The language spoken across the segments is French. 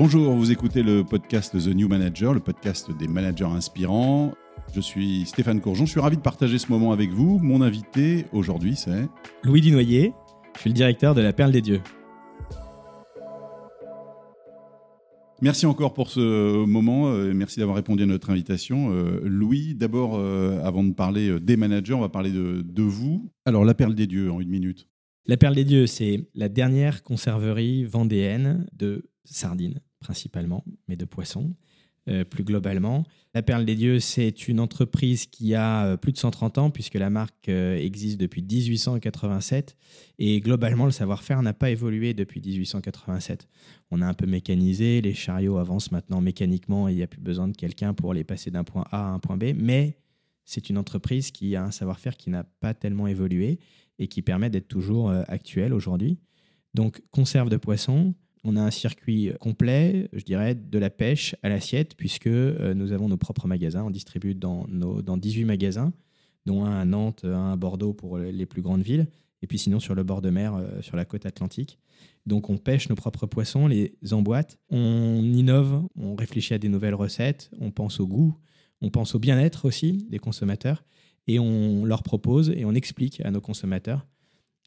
Bonjour, vous écoutez le podcast The New Manager, le podcast des managers inspirants. Je suis Stéphane Courgeon, je suis ravi de partager ce moment avec vous. Mon invité aujourd'hui, c'est Louis Dunoyer, je suis le directeur de la Perle des Dieux. Merci encore pour ce moment. euh, Merci d'avoir répondu à notre invitation. Euh, Louis, d'abord, euh, avant de parler des managers, on va parler de, de vous. Alors, la perle des dieux en une minute. La Perle des Dieux, c'est la dernière conserverie vendéenne de sardines, principalement, mais de poissons, euh, plus globalement. La Perle des Dieux, c'est une entreprise qui a euh, plus de 130 ans, puisque la marque euh, existe depuis 1887. Et globalement, le savoir-faire n'a pas évolué depuis 1887. On a un peu mécanisé, les chariots avancent maintenant mécaniquement et il n'y a plus besoin de quelqu'un pour les passer d'un point A à un point B. Mais c'est une entreprise qui a un savoir-faire qui n'a pas tellement évolué et qui permet d'être toujours euh, actuel aujourd'hui. Donc, conserve de poissons, on a un circuit complet, je dirais, de la pêche à l'assiette, puisque euh, nous avons nos propres magasins. On distribue dans, nos, dans 18 magasins, dont un à Nantes, un à Bordeaux pour les plus grandes villes, et puis sinon sur le bord de mer, euh, sur la côte atlantique. Donc, on pêche nos propres poissons, les emboîte, on innove, on réfléchit à des nouvelles recettes, on pense au goût, on pense au bien-être aussi des consommateurs et on leur propose et on explique à nos consommateurs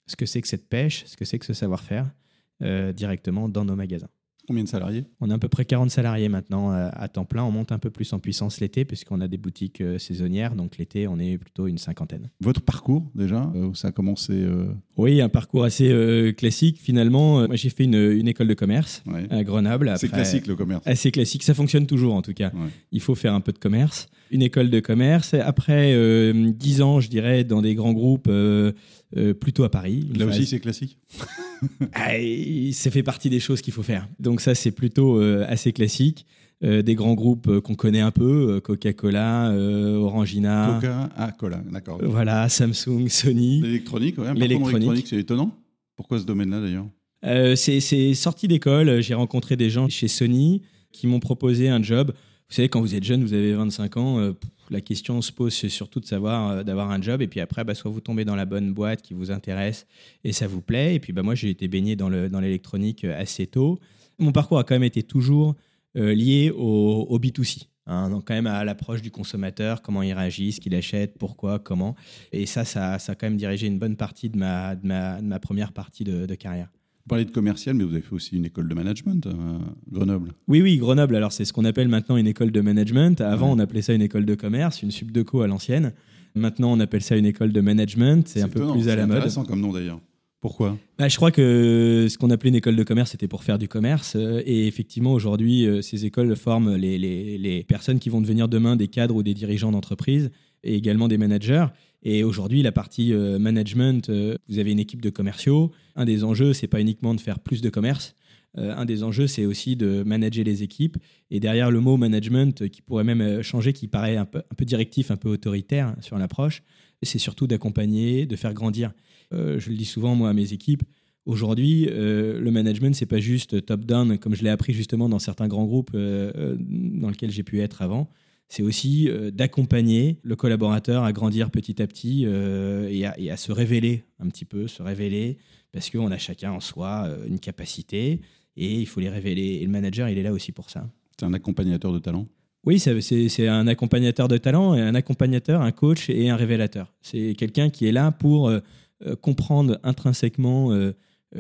ce que c'est que cette pêche, ce que c'est que ce savoir-faire euh, directement dans nos magasins. Combien de salariés? On a à peu près 40 salariés maintenant euh, à temps plein. On monte un peu plus en puissance l'été puisqu'on a des boutiques euh, saisonnières. Donc l'été, on est plutôt une cinquantaine. Votre parcours, déjà euh, où Ça a commencé. euh, Oui, un parcours assez euh, classique finalement. Euh, Moi, j'ai fait une, une école de commerce ouais. à Grenoble. C'est classique le commerce. Assez classique, ça fonctionne toujours en tout cas. Ouais. Il faut faire un peu de commerce. Une école de commerce. Après euh, 10 ans, je dirais, dans des grands groupes, euh, plutôt à Paris. Là phase- aussi, c'est classique. Ah, ça fait partie des choses qu'il faut faire. Donc ça, c'est plutôt euh, assez classique. Euh, des grands groupes qu'on connaît un peu, Coca-Cola, Orangina, Coca, ah, cola, d'accord. voilà, Samsung, Sony. L'électronique, ouais. L'électronique. c'est étonnant. Pourquoi ce domaine-là d'ailleurs? C'est sorti d'école. J'ai rencontré des gens chez Sony qui m'ont proposé un job. Vous savez, quand vous êtes jeune, vous avez 25 ans, la question se pose surtout de savoir euh, d'avoir un job. Et puis après, bah, soit vous tombez dans la bonne boîte qui vous intéresse et ça vous plaît. Et puis bah, moi, j'ai été baigné dans le- dans l'électronique euh, assez tôt. Mon parcours a quand même été toujours euh, lié au, au B2C. hein. donc quand même à l'approche du consommateur, comment il réagit, ce qu'il achète, pourquoi, comment. Et ça, ça, ça a quand même dirigé une bonne partie de ma, de ma, de ma première partie de carrière. Vous parlez de commercial, mais vous avez fait aussi une école de management à Grenoble. Oui, oui, Grenoble. Alors, c'est ce qu'on appelle maintenant une école de management. Avant, Ouais. on appelait ça une école de commerce, une subdeco à l'ancienne. Maintenant, on appelle ça une école de management. C'est un peu plus à c'est la mode. intéressant comme nom d'ailleurs. Pourquoi? Bah, je crois que ce qu'on appelait une école de commerce, c'était pour faire du commerce. Euh, Et effectivement, aujourd'hui, euh, ces écoles forment les, les- les personnes qui vont devenir demain des cadres ou des dirigeants d'entreprise et également des managers. Et aujourd'hui, la partie euh, management, euh, vous avez une équipe de commerciaux. Un des enjeux, c'est pas uniquement de faire plus de commerce. Euh, un des enjeux, c'est aussi de manager les équipes. Et derrière le mot management, qui pourrait même changer, qui paraît un peu, directif, un peu autoritaire hein, sur l'approche, c'est surtout d'accompagner, de faire grandir. Je le dis souvent, moi, à mes équipes, aujourd'hui, le management, c'est pas juste top-down, comme je l'ai appris justement dans certains grands groupes dans lesquels j'ai pu être avant. C'est aussi euh, d'accompagner le collaborateur à grandir petit à petit euh, et, à, et à se révéler un petit peu, se révéler, parce qu'on a chacun en soi euh, une capacité et il faut les révéler. Et le manager, il est là aussi pour ça. C'est un accompagnateur de talent? Oui, c'est un accompagnateur de talent, un accompagnateur, un coach et un révélateur. C'est quelqu'un qui est là pour euh, comprendre intrinsèquement euh,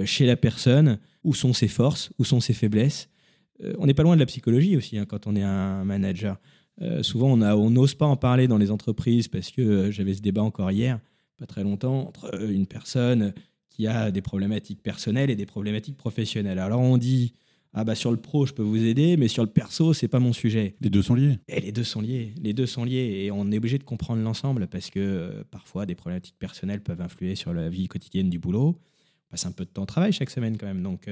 chez la personne où sont ses forces, où sont ses faiblesses. Euh, on n'est pas loin de la psychologie aussi hein, quand on est un manager. Euh, souvent, on n'ose pas en parler dans les entreprises parce que euh, j'avais ce débat encore hier, pas très longtemps, entre euh, une personne qui a des problématiques personnelles et des problématiques professionnelles. Alors on dit ah bah sur le pro je peux vous aider, mais sur le perso c'est pas mon sujet. Les deux sont liés. Et les deux sont liés, les deux sont liés et on est obligé de comprendre l'ensemble parce que parfois des problématiques personnelles peuvent influer sur la vie quotidienne du boulot. On passe un peu de temps au travail chaque semaine quand même, donc,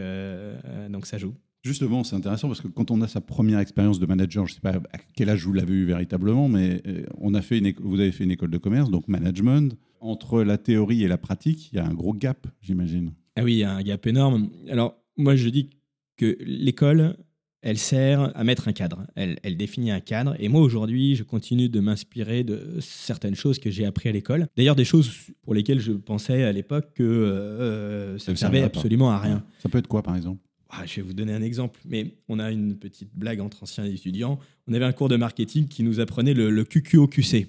donc ça joue. Justement, c'est intéressant parce que quand on a sa première expérience de manager, je ne sais pas à quel âge vous l'avez eu véritablement, mais euh, on a fait une vous avez fait une école de commerce, donc management. Entre la théorie et la pratique, il y a un gros gap, j'imagine. Ah oui, il y a un gap énorme. Alors moi je dis que l'école, elle sert à mettre un cadre, elle, elle définit un cadre. Et moi aujourd'hui, je continue de m'inspirer de certaines choses que j'ai appris à l'école. D'ailleurs, des choses pour lesquelles je pensais à l'époque que euh, ça ne servait absolument à rien. Ça peut être quoi, par exemple? Ah, je vais vous donner un exemple, mais on a une petite blague entre anciens étudiants. On avait un cours de marketing qui nous apprenait le, le QQOQC.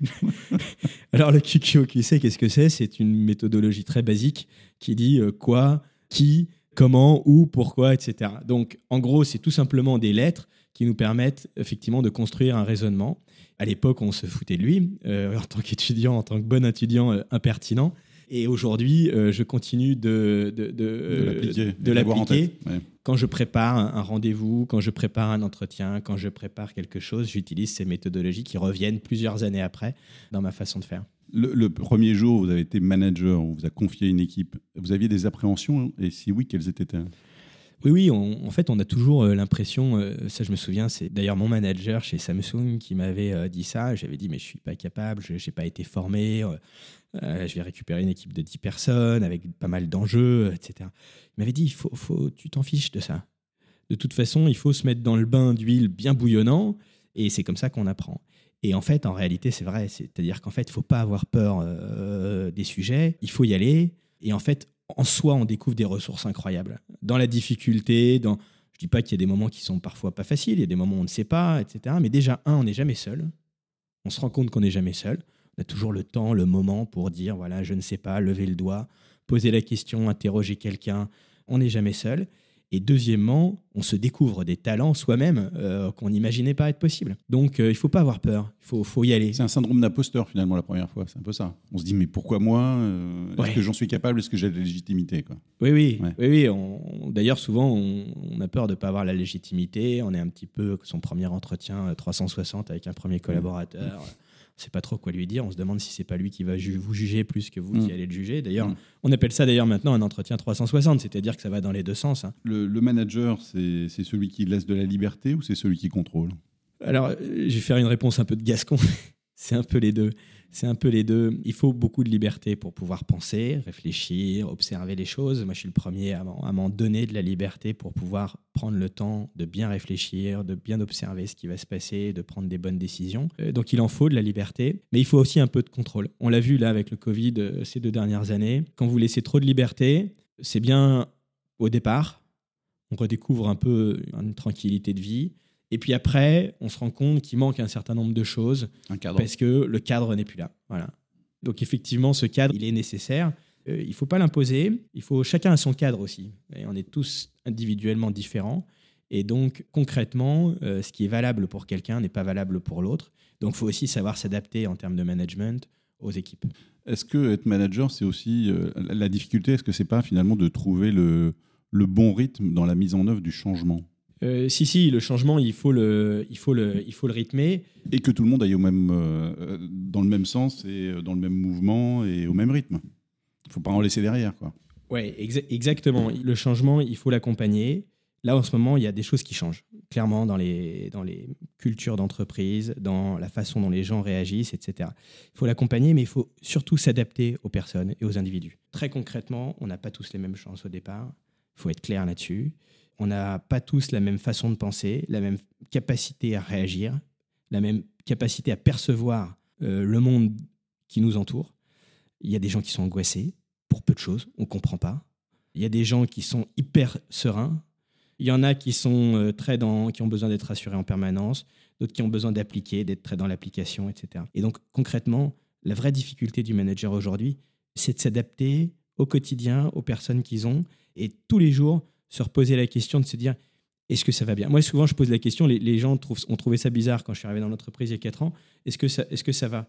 Alors le QQOQC, qu'est-ce que c'est? C'est une méthodologie très basique qui dit euh, quoi, qui, comment, où, pourquoi, etc. Donc en gros, c'est tout simplement des lettres qui nous permettent effectivement de construire un raisonnement. À l'époque, on se foutait de lui euh, en tant qu'étudiant, en tant que bon étudiant euh, impertinent. Et aujourd'hui, euh, je continue de, de, de, l'appliquer. Quand je prépare un, rendez-vous, quand je prépare un entretien, quand je prépare quelque chose, j'utilise ces méthodologies qui reviennent plusieurs années après dans ma façon de faire. Le, premier jour, vous avez été manager, on vous a confié une équipe. Vous aviez des appréhensions Et si oui, quelles étaient-elles? Oui, oui, en fait, on a toujours euh, l'impression, euh, ça je me souviens, c'est d'ailleurs mon manager chez Samsung qui m'avait dit ça. J'avais dit, mais je suis pas capable, je n'ai pas été formé, euh, je vais récupérer une équipe de 10 personnes avec pas mal d'enjeux, etc. Il m'avait dit, faut, faut, tu t'en fiches de ça. De toute façon, il faut se mettre dans le bain d'huile bien bouillonnant, et c'est comme ça qu'on apprend. Et en fait, en réalité, c'est vrai. C'est-à-dire qu'en fait, il ne faut pas avoir peur euh, des sujets, il faut y aller. Et en fait, en soi, on découvre des ressources incroyables. Dans la difficulté, je ne dis pas qu'il y a des moments qui sont parfois pas faciles, il y a des moments où on ne sait pas, etc. Mais déjà, un, on n'est jamais seul. On se rend compte qu'on n'est jamais seul. On a toujours le temps, le moment pour dire, voilà, je ne sais pas, lever le doigt, poser la question, interroger quelqu'un. On n'est jamais seul. Et deuxièmement, on se découvre des talents soi-même euh, qu'on n'imaginait pas être possible. Donc euh, il ne faut pas avoir peur, il faut, faut, y aller. C'est un syndrome d'imposteur finalement la première fois, c'est un peu ça. On se dit mais pourquoi moi euh, Est-ce que j'en suis capable? Est-ce que j'ai la légitimité quoi? Oui, oui, oui, oui. D'ailleurs souvent on, a peur de ne pas avoir la légitimité, on est un petit peu son premier entretien 360 avec un premier collaborateur ne sait pas trop quoi lui dire. On se demande si c'est pas lui qui va vous juger plus que vous qui mm. allez le juger. D'ailleurs, mm. on appelle ça d'ailleurs maintenant un entretien 360, c'est-à-dire que ça va dans les deux sens. Hein. Le, le, manager, c'est celui qui laisse de la liberté ou c'est celui qui contrôle? Alors, je vais faire une réponse un peu de gascon. c'est un peu les deux. C'est un peu les deux. Il faut beaucoup de liberté pour pouvoir penser, réfléchir, observer les choses. Moi, je suis le premier à m'en donner de la liberté pour pouvoir prendre le temps de bien réfléchir, de bien observer ce qui va se passer, de prendre des bonnes décisions. Euh, donc, il en faut de la liberté, mais il faut aussi un peu de contrôle. On l'a vu là avec le Covid euh, ces deux dernières années. Quand vous laissez trop de liberté, c'est bien au départ. On redécouvre un peu une tranquillité de vie. Et puis après, on se rend compte qu'il manque un certain nombre de choses parce que le cadre n'est plus là. Voilà. Donc effectivement, ce cadre, il est nécessaire. Euh, il ne faut pas l'imposer. Il faut chacun a son cadre aussi. Et on est tous individuellement différents. Et donc concrètement, euh, ce qui est valable pour quelqu'un n'est pas valable pour l'autre. Donc il faut aussi savoir s'adapter en termes de management aux équipes. Est-ce que être manager, c'est aussi euh, la difficulté Est-ce que c'est pas finalement de trouver le, le bon rythme dans la mise en œuvre du changement? Euh, si, si, le changement, il faut le, il faut le, il faut le rythmer. Et que tout le monde aille au même, euh, dans le même sens et euh, dans le même mouvement et au même rythme. Il ne faut pas en laisser derrière. Quoi. Oui, exactement. Le changement, il faut l'accompagner. Là, en ce moment, il y a des choses qui changent, clairement, dans les, dans les cultures d'entreprise, dans la façon dont les gens réagissent, etc. Il faut l'accompagner, mais il faut surtout s'adapter aux personnes et aux individus. Très concrètement, on n'a pas tous les mêmes chances au départ. Il faut être clair là-dessus on n'a pas tous la même façon de penser, la même capacité à réagir, la même capacité à percevoir euh, le monde qui nous entoure. Il y a des gens qui sont angoissés pour peu de choses, on ne comprend pas. Il y a des gens qui sont hyper sereins. Il y en a qui sont euh, très dans, qui ont besoin d'être rassurés en permanence, d'autres qui ont besoin d'appliquer, d'être très dans l'application, etc. Et donc concrètement, la vraie difficulté du manager aujourd'hui, c'est de s'adapter au quotidien, aux personnes qu'ils ont, et tous les jours se reposer la question de se dire est-ce que ça va bien? Moi, souvent, je pose la question, les, gens trouvent, ont trouvé ça bizarre quand je suis arrivé dans l'entreprise il y a 4 ans. Est-ce que, ça, est que ça va?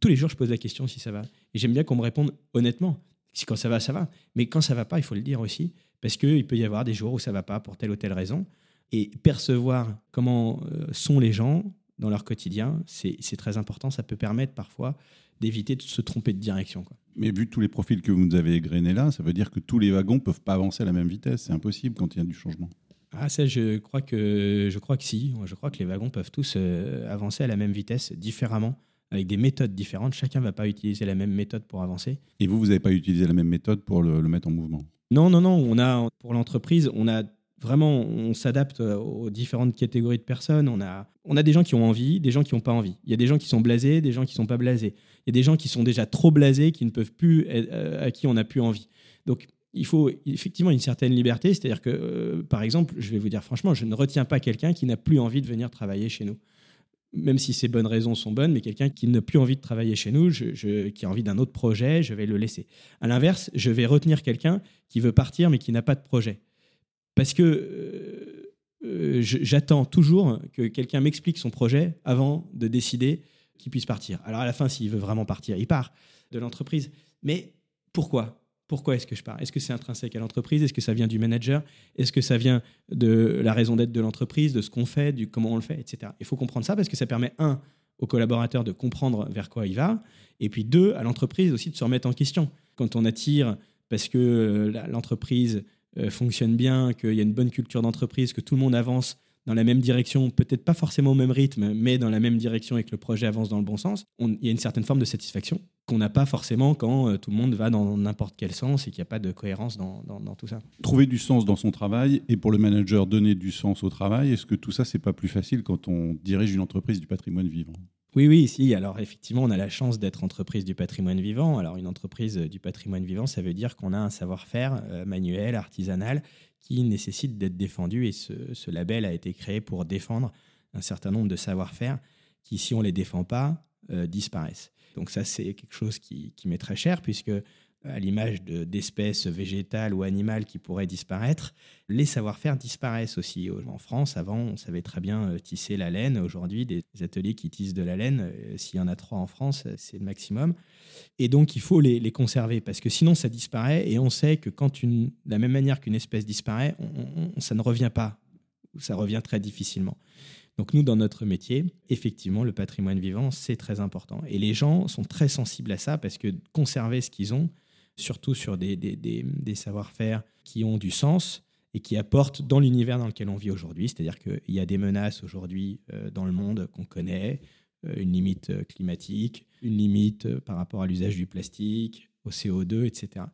Tous les jours, je pose la question si ça va. Et j'aime bien qu'on me réponde honnêtement. Si quand ça va, ça va. Mais quand ça va pas, il faut le dire aussi. Parce qu'il peut y avoir des jours où ça va pas pour telle ou telle raison. Et percevoir comment euh, sont les gens dans leur quotidien, c'est très important. Ça peut permettre parfois d'éviter de se tromper de direction. Quoi. Mais vu tous les profils que vous nous avez égrenés là, ça veut dire que tous les wagons ne peuvent pas avancer à la même vitesse. C'est impossible quand il y a du changement. Ah ça, je crois que je crois que si. Je crois que les wagons peuvent tous euh, avancer à la même vitesse, différemment, avec des méthodes différentes. Chacun ne va pas utiliser la même méthode pour avancer. Et vous, vous n'avez pas utilisé la même méthode pour le, le mettre en mouvement? Non, non, non. On a pour l'entreprise, on a vraiment, on s'adapte aux différentes catégories de personnes. On a, on a des gens qui ont envie, des gens qui n'ont pas envie. Il y a des gens qui sont blasés, des gens qui ne sont pas blasés. A des gens qui sont déjà trop blasés, qui ne peuvent plus, euh, à qui on n'a plus envie. Donc, il faut effectivement une certaine liberté. C'est-à-dire que, euh, par exemple, je vais vous dire franchement, je ne retiens pas quelqu'un qui n'a plus envie de venir travailler chez nous. Même si ses bonnes raisons sont bonnes, mais quelqu'un qui n'a plus envie de travailler chez nous, qui a envie d'un autre projet, je vais le laisser. À l'inverse, je vais retenir quelqu'un qui veut partir, mais qui n'a pas de projet. Parce que euh, euh, j'attends toujours que quelqu'un m'explique son projet avant de décider qu'il puisse partir. Alors à la fin, s'il veut vraiment partir, il part de l'entreprise. Mais pourquoi? Pourquoi est-ce que je pars? Est-ce que c'est intrinsèque à l'entreprise? Est-ce que ça vient du manager? Est-ce que ça vient de la raison d'être de l'entreprise, de ce qu'on fait, du comment on le fait, etc. Il faut comprendre ça parce que ça permet, un, aux collaborateurs de comprendre vers quoi il va, et puis deux, à l'entreprise aussi de se remettre en question. Quand on attire parce que euh, l'entreprise euh, fonctionne bien, qu'il y a une bonne culture d'entreprise, que tout le monde avance dans la même direction, peut-être pas forcément au même rythme, mais dans la même direction et que le projet avance dans le bon sens, il y a une certaine forme de satisfaction qu'on n'a pas forcément quand euh, tout le monde va dans n'importe quel sens et qu'il n'y a pas de cohérence dans, tout ça. Trouver du sens dans son travail et pour le manager donner du sens au travail, est-ce que tout ça, c'est pas plus facile quand on dirige une entreprise du patrimoine vivant? Oui, oui, si. Alors effectivement, on a la chance d'être entreprise du patrimoine vivant. Alors une entreprise du patrimoine vivant, ça veut dire qu'on a un savoir-faire euh, manuel, artisanal, qui nécessite d'être défendu. Et ce, label a été créé pour défendre un certain nombre de savoir-faire qui, si on ne les défend pas, euh, disparaissent. Donc ça, c'est quelque chose qui, qui m'est très cher, puisque à l'image d'espèces végétales ou animales qui pourraient disparaître, les savoir-faire disparaissent aussi. En France, avant, on savait très bien euh, tisser la laine. Aujourd'hui, des ateliers qui tissent de la laine, euh, s'il y en a trois en France, euh, c'est le maximum. Et donc, il faut les, conserver parce que sinon, ça disparaît. Et on sait que quand une, de la même manière qu'une espèce disparaît, ça ne revient pas. Ça revient très difficilement. Donc nous, dans notre métier, effectivement, le patrimoine vivant, c'est très important. Et les gens sont très sensibles à ça parce que conserver ce qu'ils ont, surtout sur des, des, savoir-faire qui ont du sens et qui apportent dans l'univers dans lequel on vit aujourd'hui. C'est-à-dire qu'il y a des menaces aujourd'hui euh, dans le monde qu'on connaît, euh, une limite euh, climatique, une limite par rapport à l'usage du plastique, au CO2, etc.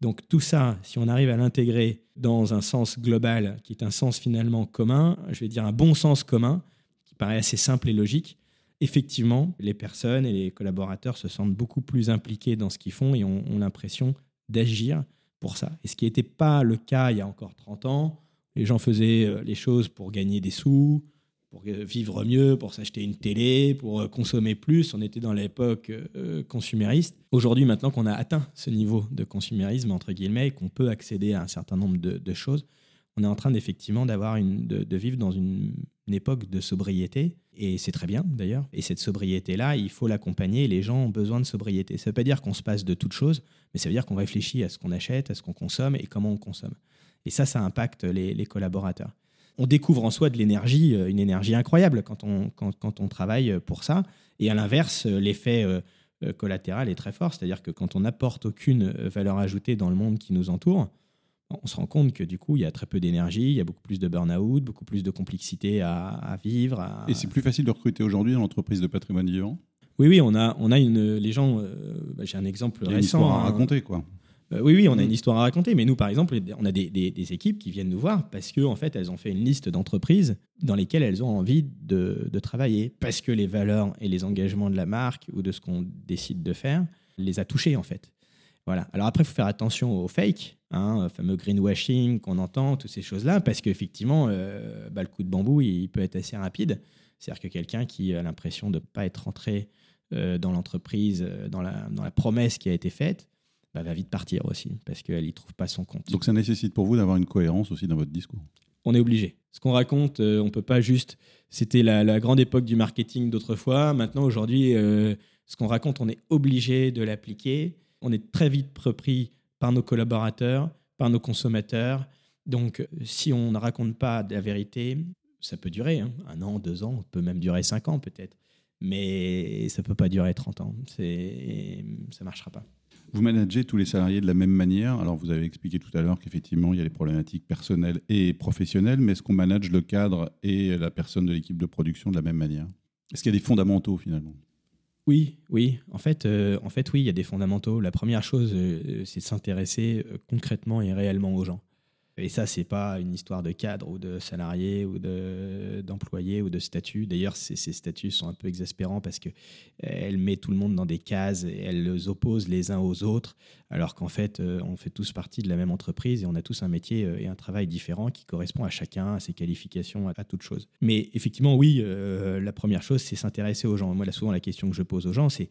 Donc tout ça, si on arrive à l'intégrer dans un sens global, qui est un sens finalement commun, je vais dire un bon sens commun, qui paraît assez simple et logique, effectivement, les personnes et les collaborateurs se sentent beaucoup plus impliqués dans ce qu'ils font et ont, l'impression d'agir pour ça. Et ce qui n'était pas le cas il y a encore 30 ans, les gens faisaient euh, les choses pour gagner des sous, pour euh, vivre mieux, pour s'acheter une télé, pour euh, consommer plus. On était dans l'époque consumériste. Aujourd'hui, maintenant qu'on a atteint ce niveau de consumérisme, entre guillemets, et qu'on peut accéder à un certain nombre de, choses, on est en train d'effectivement d'avoir une, de, vivre dans une époque de sobriété et c'est très bien d'ailleurs. Et cette sobriété-là, il faut l'accompagner. Les gens ont besoin de sobriété. Ça ne veut pas dire qu'on se passe de toutes choses, mais ça veut dire qu'on réfléchit à ce qu'on achète, à ce qu'on consomme et comment on consomme. Et ça, ça impacte les, collaborateurs. On découvre en soi de l'énergie, euh, une énergie incroyable quand on, quand, on travaille pour ça. Et à l'inverse, l'effet euh, collatéral est très fort. C'est-à-dire que quand on n'apporte aucune valeur ajoutée dans le monde qui nous entoure, on se rend compte que du coup, il y a très peu d'énergie, il y a beaucoup plus de burn-out, beaucoup plus de complexité à, vivre. Et c'est plus facile de recruter aujourd'hui dans l'entreprise de patrimoine vivant? Oui, oui, on a, on a une, les gens, euh, bah, j'ai un exemple il y a Une histoire à hein. raconter, quoi. Euh, oui, oui, on a une histoire à raconter, mais nous, par exemple, on a des, équipes qui viennent nous voir parce qu'en en fait, elles ont fait une liste d'entreprises dans lesquelles elles ont envie de, de, travailler, parce que les valeurs et les engagements de la marque ou de ce qu'on décide de faire les a touchées, en fait. Voilà. Alors après, il faut faire attention aux fake, hein, fameux greenwashing qu'on entend, toutes ces choses-là, parce qu'effectivement, euh, bah, le coup de bambou, il, peut être assez rapide. C'est-à-dire que quelqu'un qui a l'impression de ne pas être rentré euh, dans l'entreprise, euh, dans la, dans la promesse qui a été faite, bah, va vite partir aussi, parce qu'elle n'y trouve pas son compte. Donc ça nécessite pour vous d'avoir une cohérence aussi dans votre discours on est obligé. Ce qu'on raconte, on ne peut pas juste. C'était la, grande époque du marketing d'autrefois. Maintenant, aujourd'hui, ce qu'on raconte, on est obligé de l'appliquer on est très vite repris par nos collaborateurs, par nos consommateurs. Donc, si on ne raconte pas la vérité, ça peut durer hein. un an, deux ans, peut même durer cinq ans peut-être. Mais ça ne peut pas durer 30 ans. Ça ne marchera pas. Vous managez tous les salariés de la même manière. Alors, vous avez expliqué tout à l'heure qu'effectivement, il y a les problématiques personnelles et professionnelles, mais est-ce qu'on manage le cadre et la personne de l'équipe de production de la même manière? Est-ce qu'il y a des fondamentaux finalement? Oui, oui. En fait, euh, en fait, oui, il y a des fondamentaux. La première chose, euh, c'est de s'intéresser euh, concrètement et réellement aux gens. Et ça, c'est pas une histoire de cadre ou de salarié ou d'employé ou de statut. D'ailleurs, ces, statuts sont un peu exaspérants parce qu'elle met tout le monde dans des cases et elle les les uns aux autres, alors qu'en fait, euh, on fait tous partie de la même entreprise et on a tous un métier euh, et un travail différent qui correspond à chacun, à ses qualifications, à, toute chose. Mais effectivement, oui, euh, la première chose, c'est s'intéresser aux gens. Moi, là, souvent, la question que je pose aux gens, c'est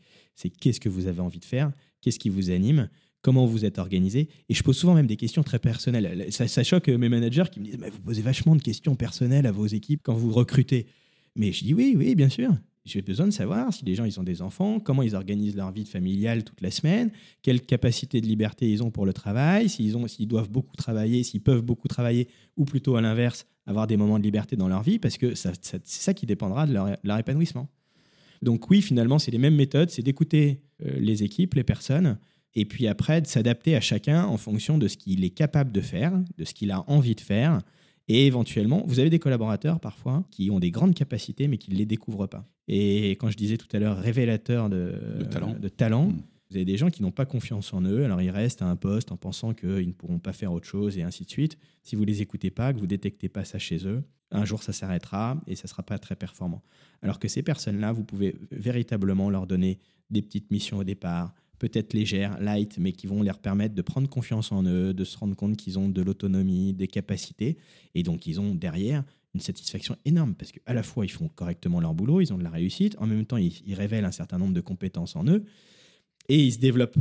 qu'est-ce que vous avez envie de faire? Qu'est-ce qui vous anime? Comment vous êtes organisé. Et je pose souvent même des questions très personnelles. Ça, choque mes managers qui me disent mais Vous posez vachement de questions personnelles à vos équipes quand vous recrutez. Mais je dis Oui, oui, bien sûr. J'ai besoin de savoir si les gens ils ont des enfants, comment ils organisent leur vie familiale toute la semaine, quelle capacité de liberté ils ont pour le travail, s'ils doivent beaucoup travailler, s'ils peuvent beaucoup travailler, ou plutôt à l'inverse, avoir des moments de liberté dans leur vie, parce que c'est ça qui dépendra de leur, épanouissement. Donc oui, finalement, c'est les mêmes méthodes, c'est d'écouter euh, les équipes, les personnes, et puis après de s'adapter à chacun en fonction de ce qu'il est capable de faire, de ce qu'il a envie de faire. Et éventuellement, vous avez des collaborateurs parfois qui ont des grandes capacités mais qui ne les découvrent pas. Et quand je disais tout à l'heure révélateur de, talent, hmm. vous avez des gens qui n'ont pas confiance en eux, alors ils restent à un poste en pensant qu'ils ne pourront pas faire autre chose et ainsi de suite. Si vous ne les écoutez pas, que vous ne détectez pas ça chez eux, un jour ça s'arrêtera et ça ne sera pas très performant. Alors que ces personnes-là, vous pouvez véritablement leur donner des petites missions au départ, peut-être légères, light, mais qui vont leur permettre de prendre confiance en eux, de se rendre compte qu'ils ont de l'autonomie, des capacités, et donc ils ont derrière une satisfaction énorme parce qu'à la fois ils font correctement leur boulot, ils ont de la réussite, en même temps ils, révèlent un certain nombre de compétences en eux et ils se développent.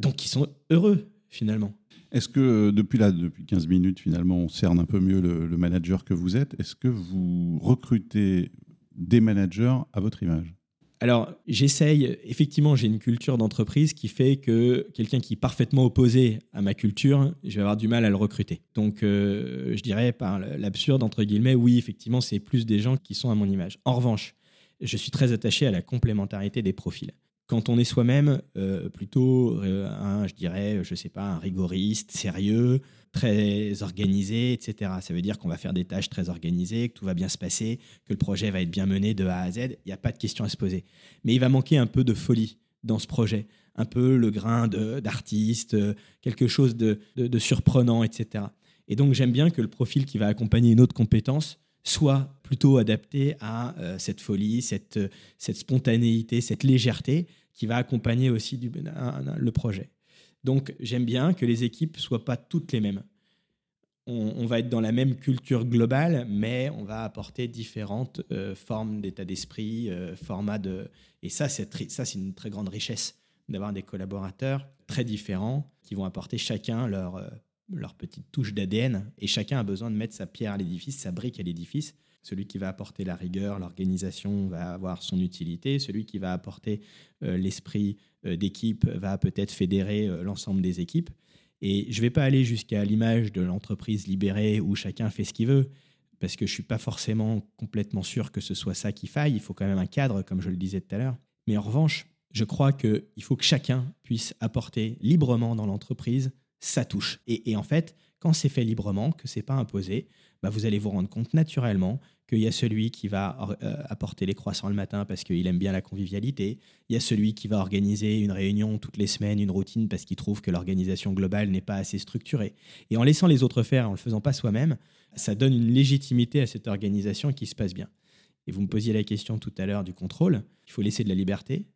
Donc ils sont heureux finalement. Est-ce que euh, depuis là, depuis 15 minutes finalement, on cerne un peu mieux le manager que vous êtes Est-ce que vous recrutez des managers à votre image? Alors, j'essaye, effectivement, j'ai une culture d'entreprise qui fait que quelqu'un qui est parfaitement opposé à ma culture, je vais avoir du mal à le recruter. Donc, euh, je dirais par l'absurde, entre guillemets, oui, effectivement, c'est plus des gens qui sont à mon image. En revanche, je suis très attaché à la complémentarité des profils quand on est soi-même euh, plutôt euh, un, je dirais, je sais pas, un rigoriste, sérieux, très organisé, etc. Ça veut dire qu'on va faire des tâches très organisées, que tout va bien se passer, que le projet va être bien mené de A à Z. Il n'y a pas de question à se poser. Mais il va manquer un peu de folie dans ce projet, un peu le grain d'artiste, quelque chose de, de surprenant, etc. Et donc j'aime bien que le profil qui va accompagner une autre compétence soit plutôt adapté à euh, cette folie, cette, cette spontanéité, cette légèreté qui va accompagner aussi du, le projet. Donc j'aime bien que les équipes soient pas toutes les mêmes. On, va être dans la même culture globale, mais on va apporter différentes euh, formes d'état d'esprit, euh, formats de... Et ça, c'est ça, c'est une très grande richesse d'avoir des collaborateurs très différents qui vont apporter chacun leur leur petite touche d'ADN et chacun a besoin de mettre sa pierre à l'édifice, sa brique à l'édifice. Celui qui va apporter la rigueur, l'organisation va avoir son utilité. Celui qui va apporter euh, l'esprit euh, d'équipe va peut-être fédérer euh, l'ensemble des équipes. Et je ne vais pas aller jusqu'à l'image de l'entreprise libérée où chacun fait ce qu'il veut, parce que je ne suis pas forcément complètement sûr que ce soit ça qui faille. Il faut quand même un cadre, comme je le disais tout à l'heure. Mais en revanche, je crois qu'il faut que chacun puisse apporter librement dans l'entreprise ça touche. Et, en fait, quand c'est fait librement, que c'est pas imposé, bah vous allez vous rendre compte naturellement qu'il y a celui qui va euh, apporter les croissants le matin parce qu'il aime bien la convivialité, il y a celui qui va organiser une réunion toutes les semaines, une routine parce qu'il trouve que l'organisation globale n'est pas assez structurée. Et en laissant les autres faire, en le faisant pas soi-même, ça donne une légitimité à cette organisation qui se passe bien. Et vous me posiez la question tout à l'heure du contrôle. Il faut laisser de la liberté,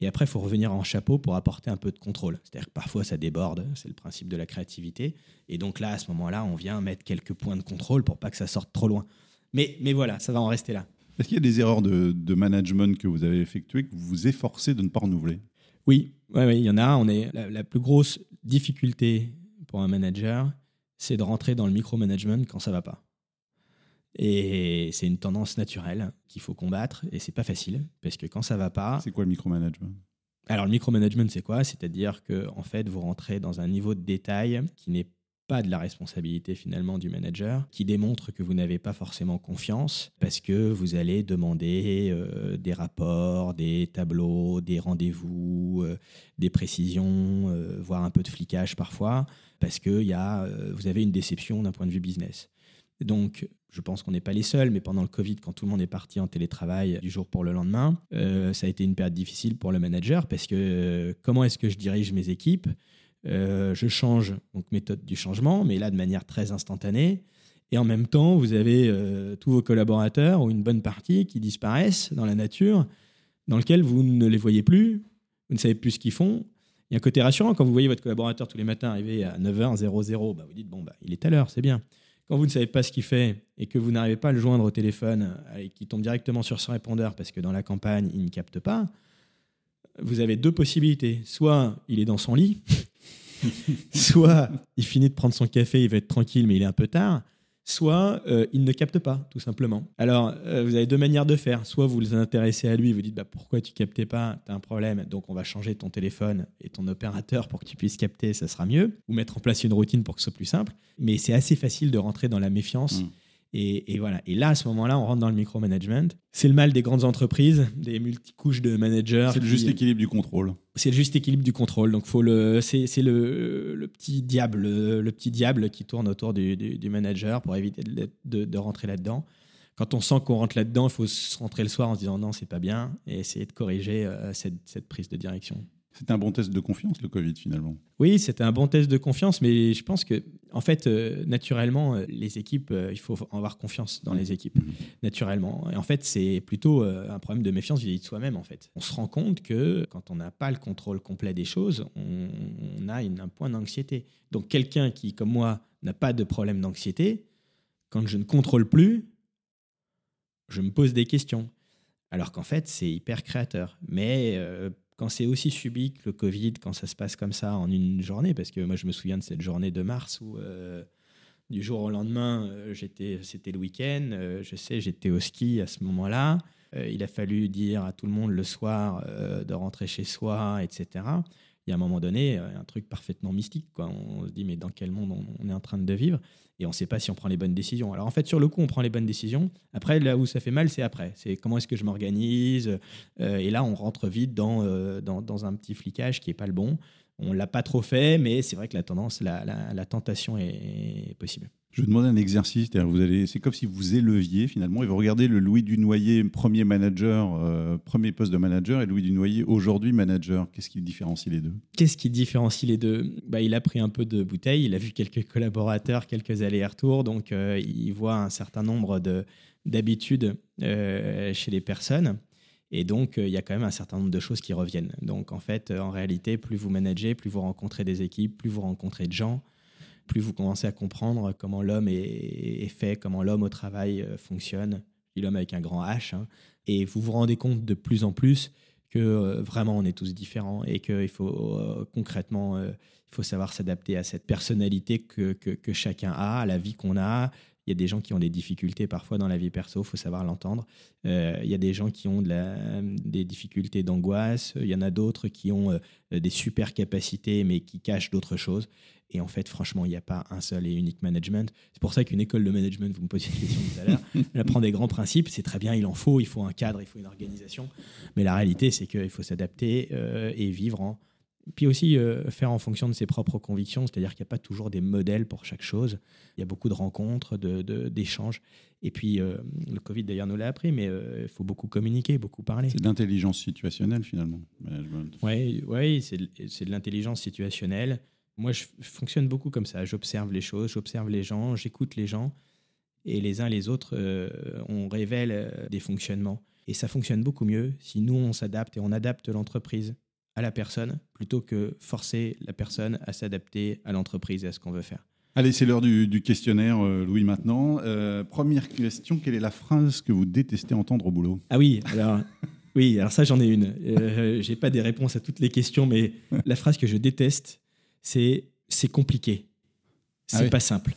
et après, il faut revenir en chapeau pour apporter un peu de contrôle. C'est-à-dire que parfois, ça déborde, c'est le principe de la créativité. Et donc là, à ce moment-là, on vient mettre quelques points de contrôle pour pas que ça sorte trop loin. Mais, mais voilà, ça va en rester là. Est-ce qu'il y a des erreurs de, management que vous avez effectuées que vous vous efforcez de ne pas renouveler? Oui, ouais, il y en a. On est, la, la plus grosse difficulté pour un manager, c'est de rentrer dans le micromanagement quand ça va pas. Et c'est une tendance naturelle qu'il faut combattre et c'est pas facile parce que quand ça va pas. C'est quoi le micromanagement? Alors le micromanagement c'est quoi? C'est-à-dire que en fait vous rentrez dans un niveau de détail qui n'est pas de la responsabilité finalement du manager, qui démontre que vous n'avez pas forcément confiance parce que vous allez demander euh, des rapports, des tableaux, des rendez-vous, euh, des précisions, euh, voire un peu de flicage parfois, parce que y a, vous avez une déception d'un point de vue business. Donc, je pense qu'on n'est pas les seuls, mais pendant le Covid, quand tout le monde est parti en télétravail du jour pour le lendemain, euh, ça a été une période difficile pour le manager parce que euh, comment est-ce que je dirige mes équipes? Je change donc méthode du changement, mais là de manière très instantanée. Et en même temps, vous avez tous vos collaborateurs ou une bonne partie qui disparaissent dans la nature, dans lequel vous ne les voyez plus, vous ne savez plus ce qu'ils font. Il y a un côté rassurant quand vous voyez votre collaborateur tous les matins arriver à 9h00, bah vous dites bon, bah, il est à l'heure, c'est bien. Quand vous ne savez pas ce qu'il fait et que vous n'arrivez pas à le joindre au téléphone euh, et qu'il tombe directement sur son répondeur parce que dans la campagne, il ne capte pas, vous avez deux possibilités. Soit il est dans son lit, soit il finit de prendre son café, il va être tranquille, mais il est un peu tard soit euh, il ne capte pas, tout simplement. Alors, euh, vous avez deux manières de faire. Soit vous vous intéressez à lui, vous dites bah, pourquoi tu captais pas, tu as un problème, donc on va changer ton téléphone et ton opérateur pour que tu puisses capter, ça sera mieux. Ou mettre en place une routine pour que ce soit plus simple. Mais c'est assez facile de rentrer dans la méfiance. Mm. Et, voilà. Et là, à ce moment-là, on rentre dans le micromanagement. C'est le mal des grandes entreprises, des multicouches de managers. C'est le juste équilibre du contrôle. C'est le juste équilibre du contrôle. Donc, faut le, c'est, le, le, petit diable, le petit diable qui tourne autour du, du, manager pour éviter de, de, rentrer là-dedans. Quand on sent qu'on rentre là-dedans, il faut se rentrer le soir en se disant non, c'est pas bien et essayer de corriger euh, cette, cette prise de direction. C'était un bon test de confiance, le Covid, finalement. Oui, c'était un bon test de confiance, mais je pense que, en fait, euh, naturellement, euh, les équipes, euh, il faut avoir confiance dans les équipes, mhm. naturellement. Et en fait, c'est plutôt un problème de méfiance vis-à-vis de soi-même, en fait. On se rend compte que quand on n'a pas le contrôle complet des choses, on, a une, un point d'anxiété. Donc, quelqu'un qui, comme moi, n'a pas de problème d'anxiété, quand je ne contrôle plus, je me pose des questions. Alors qu'en fait, c'est hyper créateur. Mais quand c'est aussi subi que le Covid, quand ça se passe comme ça en une journée, parce que moi je me souviens de cette journée de mars où euh, du jour au lendemain, euh, j'étais, c'était le week-end, euh, je sais, j'étais au ski à ce moment-là. il a fallu dire à tout le monde le soir de rentrer chez soi, etc. Il y a un moment donné, un truc parfaitement mystique. Quoi. On se dit, mais dans quel monde on est en train de vivre? Et on ne sait pas si on prend les bonnes décisions. Alors en fait, sur le coup, on prend les bonnes décisions. Après, là où ça fait mal, c'est après. C'est comment est-ce que je m'organise. Euh, et là, on rentre vite dans, euh, dans, dans, un petit flicage qui n'est pas le bon. On ne l'a pas trop fait, mais c'est vrai que la tendance, la, la tentation est possible. Je vais demander un exercice. Vous allez, c'est comme si vous éleviez finalement et vous regardez le Louis Dunoyer, premier manager, euh, premier poste de manager, et Louis Dunoyer, aujourd'hui manager. Qu'est-ce qui différencie les deux? Qu'est-ce qui différencie les deux? Bah, Il a pris un peu de bouteille, il a vu quelques collaborateurs, quelques allers-retours, donc euh, il voit un certain nombre de, d'habitudes euh, chez les personnes. Et donc, il y a quand même un certain nombre de choses qui reviennent. Donc, en fait, en réalité, plus vous managez, plus vous rencontrez des équipes, plus vous rencontrez de gens, plus vous commencez à comprendre comment l'homme est, fait, comment l'homme au travail euh, fonctionne, l'homme avec un grand H, hein. et vous vous rendez compte de plus en plus que euh, vraiment on est tous différents et qu'il faut euh, concrètement, il faut savoir s'adapter à cette personnalité que, que, chacun a, à la vie qu'on a. Il y a des gens qui ont des difficultés parfois dans la vie perso, il faut savoir l'entendre. il y a des gens qui ont de la, des difficultés d'angoisse, il y en a d'autres qui ont des super capacités mais qui cachent d'autres choses. Et en fait, franchement, il n'y a pas un seul et unique management. C'est pour ça qu'une école de management, vous me posiez une question tout à l'heure, elle apprend des grands principes, c'est très bien, il en faut, il faut un cadre, il faut une organisation. Mais la réalité, c'est qu'il faut s'adapter euh, et vivre en. Puis aussi euh, faire en fonction de ses propres convictions, c'est-à-dire qu'il n'y a pas toujours des modèles pour chaque chose. Il y a beaucoup de rencontres, d'échanges. De, et puis, euh, le Covid d'ailleurs nous l'a appris, mais il faut beaucoup communiquer, beaucoup parler. C'est de l'intelligence situationnelle finalement, management. Oui, ouais, c'est de l'intelligence situationnelle. Moi, je fonctionne beaucoup comme ça. J'observe les choses, j'observe les gens, j'écoute les gens. Et les uns les autres, euh, on révèle euh, des fonctionnements. Et ça fonctionne beaucoup mieux si nous, on s'adapte et on adapte l'entreprise à la personne plutôt que forcer la personne à s'adapter à l'entreprise et à ce qu'on veut faire. Allez, c'est l'heure du, questionnaire, euh, Louis, maintenant. première question, quelle est la phrase que vous détestez entendre au boulot? Ah oui, alors... Oui, alors ça j'en ai une. Je J'ai pas des réponses à toutes les questions, mais la phrase que je déteste, c'est c'est compliqué. C'est ah pas simple.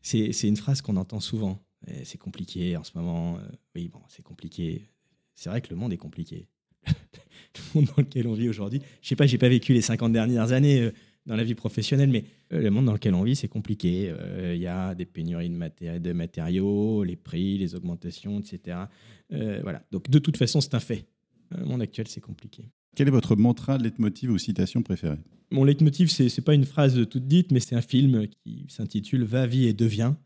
c'est une phrase qu'on entend souvent. C'est compliqué en ce moment. Euh, oui, bon, c'est compliqué. C'est vrai que le monde est compliqué. Le monde dans lequel on vit aujourd'hui. Je sais pas, j'ai pas vécu les 50 dernières années euh, dans la vie professionnelle, mais euh, le monde dans lequel on vit, c'est compliqué. Il y a des pénuries de, de, matériaux, les prix, les augmentations, etc. voilà. Donc, de toute façon, c'est un fait. Le monde actuel, c'est compliqué. Quel est votre mantra, leitmotiv ou citation préférée? Mon leitmotiv, c'est n'est pas une phrase toute dite, mais c'est un film qui s'intitule Va, vie et deviens,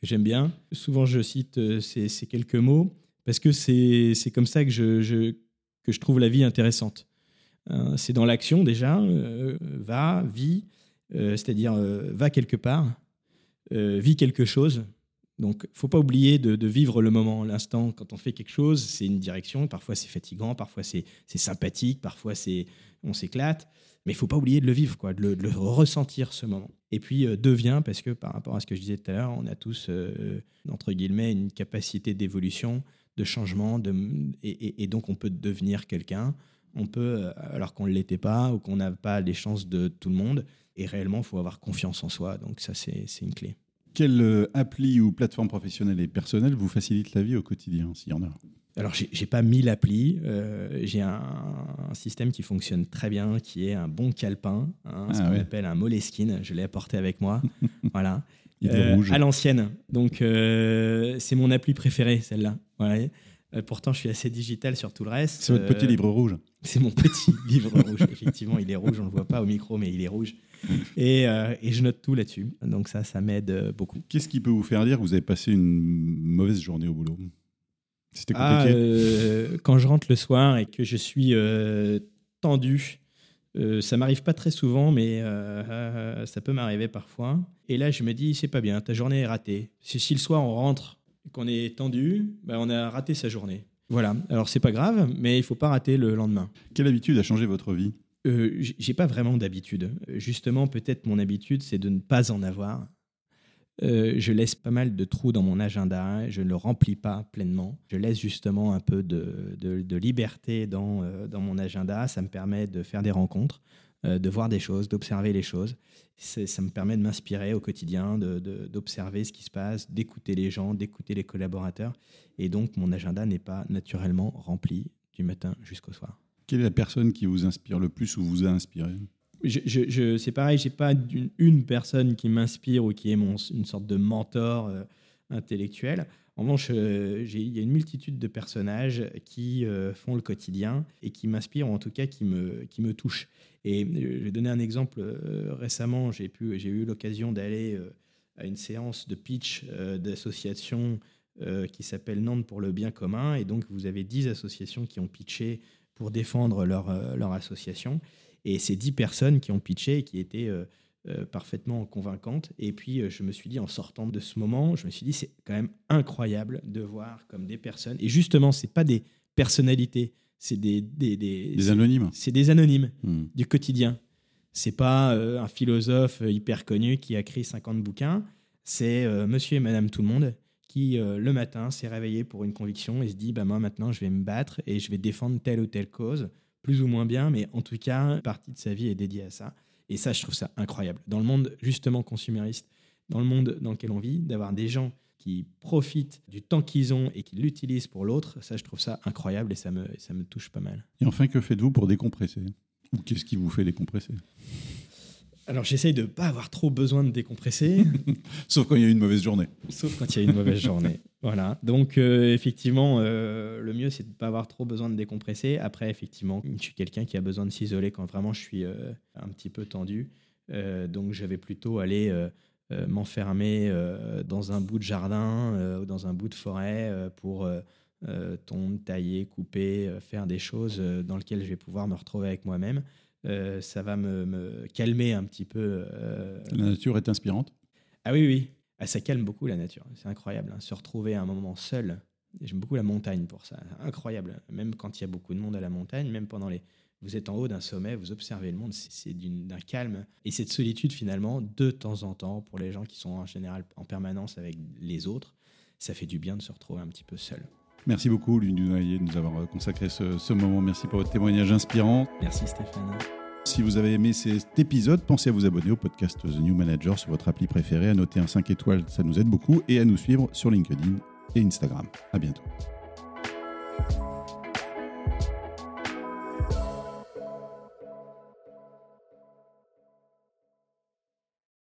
que j'aime bien. Souvent, je cite euh, ces, quelques mots parce que c'est comme ça que je, que je trouve la vie intéressante. Hein, c'est dans l'action déjà, va, vit, c'est-à-dire va quelque part, vit quelque chose. Donc, faut pas oublier de, vivre le moment, l'instant. Quand on fait quelque chose, c'est une direction. Parfois, c'est fatigant, parfois, c'est sympathique, parfois, c'est on s'éclate. Mais il faut pas oublier de le vivre, quoi, de le, ressentir ce moment. Et puis, euh, devient, parce que par rapport à ce que je disais tout à l'heure, on a tous, euh, entre guillemets, une capacité d'évolution, de changement, de, et, donc on peut devenir quelqu'un. On peut, euh, alors qu'on ne l'était pas ou qu'on n'a pas les chances de tout le monde. Et réellement, il faut avoir confiance en soi. Donc ça, c'est une clé. Quelle euh, appli ou plateforme professionnelle et personnelle vous facilite la vie au quotidien, s'il y en a? Alors, j'ai pas mille applis. Euh, j'ai un, système qui fonctionne très bien, qui est un bon calepin, hein, ce ah qu'on appelle un Moleskine. Je l'ai apporté avec moi. voilà. Euh, à l'ancienne. Donc, c'est mon appli préférée, celle-là. Voilà. pourtant, je suis assez digital sur tout le reste. C'est votre petit livre rouge. C'est mon petit livre rouge. Effectivement, il est rouge. On ne le voit pas au micro, mais il est rouge. Euh, et, je note tout là-dessus. Donc ça, ça m'aide euh, beaucoup. Qu'est-ce qui peut vous faire dire que vous avez passé une mauvaise journée au boulot? C'était ah, compliqué euh, Quand je rentre le soir et que je suis tendu, ça m'arrive pas très souvent, mais ça peut m'arriver parfois. Et là, je me dis, c'est pas bien, ta journée est ratée. Si, le soir on rentre et qu'on est tendu, ben, on a raté sa journée. Voilà. Alors c'est pas grave, mais il faut pas rater le lendemain. Quelle habitude a changé votre vie? Euh, j'ai pas vraiment d'habitude. Justement, peut-être mon habitude, c'est de ne pas en avoir. Euh, je laisse pas mal de trous dans mon agenda, je ne le remplis pas pleinement. Je laisse justement un peu de, liberté euh, dans mon agenda. Ça me permet de faire des rencontres, de voir des choses, d'observer les choses. Ça me permet de m'inspirer au quotidien, d'observer ce qui se passe, d'écouter les gens, d'écouter les collaborateurs. Et donc, mon agenda n'est pas naturellement rempli du matin jusqu'au soir. Quelle est la personne qui vous inspire le plus ou vous a inspiré? Je, je, c'est pareil, j'ai pas une, personne qui m'inspire ou qui est mon, une sorte de mentor euh, intellectuel. En revanche, euh, il y a une multitude de personnages qui euh, font le quotidien et qui m'inspirent, ou en tout cas qui me, qui me touchent. Et je vais donner un exemple. récemment, j'ai, eu l'occasion d'aller à une séance de pitch d'associations qui s'appelle Nantes pour le bien commun. Et donc, vous avez 10 associations qui ont pitché pour défendre leur, leur association. Et c'est dix personnes qui ont pitché et qui étaient euh, euh, parfaitement convaincantes. Et puis, je me suis dit, en sortant de ce moment, je me suis dit, c'est quand même incroyable de voir comme des personnes. Et justement, c'est pas des personnalités, c'est des, des, des, anonymes. C'est des anonymes hmm. du quotidien. C'est pas un philosophe hyper connu qui a écrit 50 bouquins. C'est monsieur et madame tout le monde qui, euh, le matin, s'est réveillé pour une conviction et se dit bah, Moi, maintenant, je vais me battre et je vais défendre telle ou telle cause, plus ou moins bien, mais en tout cas, une partie de sa vie est dédiée à ça. Et ça, je trouve ça incroyable. Dans le monde justement consumériste, dans le monde dans lequel on vit, d'avoir des gens qui profitent du temps qu'ils ont et qui l'utilisent pour l'autre, ça, je trouve ça incroyable et ça me, ça me touche pas mal. Et enfin, que faites-vous pour décompresser? Ou qu'est-ce qui vous fait décompresser? Alors j'essaye de ne pas avoir trop besoin de décompresser. Sauf quand il y a une mauvaise journée. Sauf quand il y a une mauvaise journée. Voilà. Donc euh, effectivement, euh, le mieux c'est de ne pas avoir trop besoin de décompresser. Après, effectivement, je suis quelqu'un qui a besoin de s'isoler quand vraiment je suis euh, un petit peu tendu. donc je vais plutôt aller m'enfermer dans un bout de jardin ou dans un bout de forêt pour tondre, tailler, couper, faire des choses dans lesquelles je vais pouvoir me retrouver avec moi-même. Ça va me, calmer un petit peu. La nature est inspirante Ah oui, oui. Ah, ça calme beaucoup la nature. C'est incroyable. Hein. Se retrouver à un moment seul. J'aime beaucoup la montagne pour ça. Incroyable. Même quand il y a beaucoup de monde à la montagne, même pendant les. Vous êtes en haut d'un sommet, vous observez le monde, c'est d'un calme. Et cette solitude, finalement, de temps en temps, pour les gens qui sont en général en permanence avec les autres, ça fait du bien de se retrouver un petit peu seul. Merci beaucoup, Lune Noyer, de nous avoir consacré ce, moment. Merci pour votre témoignage inspirant. Merci, Stéphane. Si vous avez aimé cet épisode, pensez à vous abonner au podcast The New Manager sur votre appli préférée, à noter un 5 étoiles, ça nous aide beaucoup, et à nous suivre sur LinkedIn et Instagram. À bientôt.